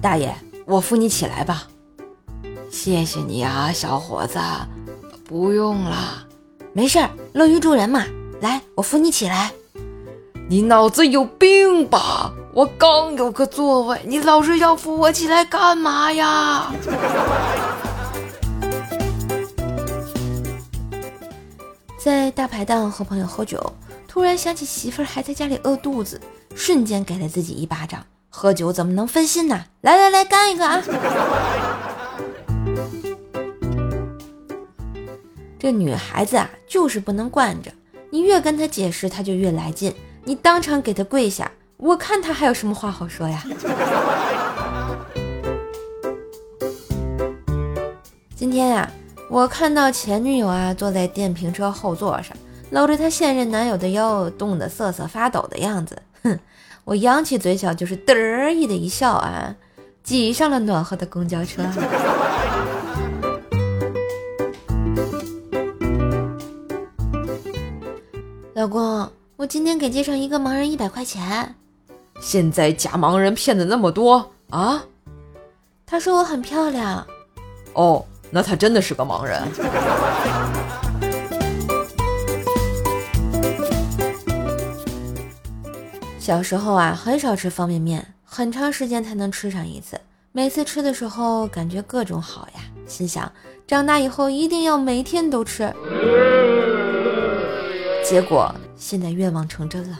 大爷，我扶你起来吧。谢谢你啊，小伙子。不用了，没事儿，乐于助人嘛。来，我扶你起来。你脑子有病吧？我刚有个座位，你老是要扶我起来干嘛呀？在大排档和朋友喝酒，突然想起媳妇儿还在家里饿肚子，瞬间给了自己一巴掌。喝酒怎么能分心呢？来来来，干一个啊！这女孩子啊，就是不能惯着，你越跟她解释，她就越来劲。你当场给她跪下，我看她还有什么话好说呀？今天呀。我看到前女友啊坐在电瓶车后座上，搂着她现任男友的腰，冻得瑟瑟发抖的样子。哼，我扬起嘴角就是得意的一笑啊，挤上了暖和的公交车。老公，我今天给街上一个盲人一百块钱。现在假盲人骗子那么多啊？他说我很漂亮。哦。那他真的是个盲人。小时候啊，很少吃方便面，很长时间才能吃上一次。每次吃的时候，感觉各种好呀，心想长大以后一定要每天都吃。结果现在愿望成真了。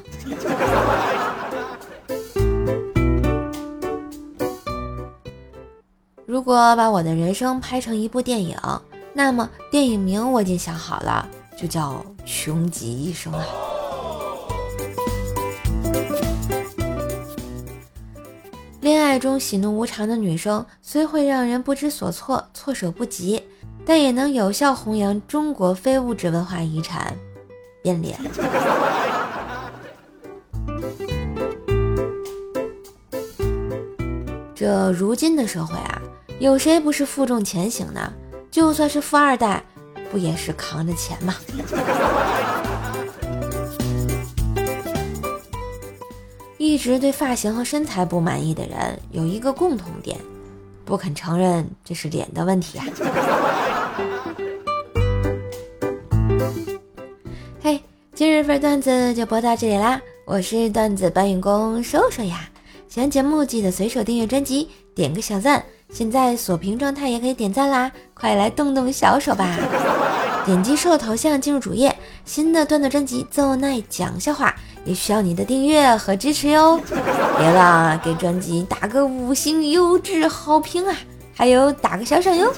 如果把我的人生拍成一部电影，那么电影名我已经想好了，就叫《穷极一生》啊。恋爱中喜怒无常的女生，虽会让人不知所措、措手不及，但也能有效弘扬中国非物质文化遗产——变脸。这如今的社会啊。有谁不是负重前行呢？就算是富二代，不也是扛着钱吗？一直对发型和身材不满意的人有一个共同点，不肯承认这是脸的问题啊！嘿，今日份段子就播到这里啦，我是段子搬运工瘦瘦呀。喜欢节目记得随手订阅专辑，点个小赞。现在锁屏状态也可以点赞啦，快来动动小手吧！点击瘦头像进入主页，新的段子专辑《奏奈讲笑话》也需要你的订阅和支持哟！别忘了给专辑打个五星优质好评啊，还有打个小赏哟！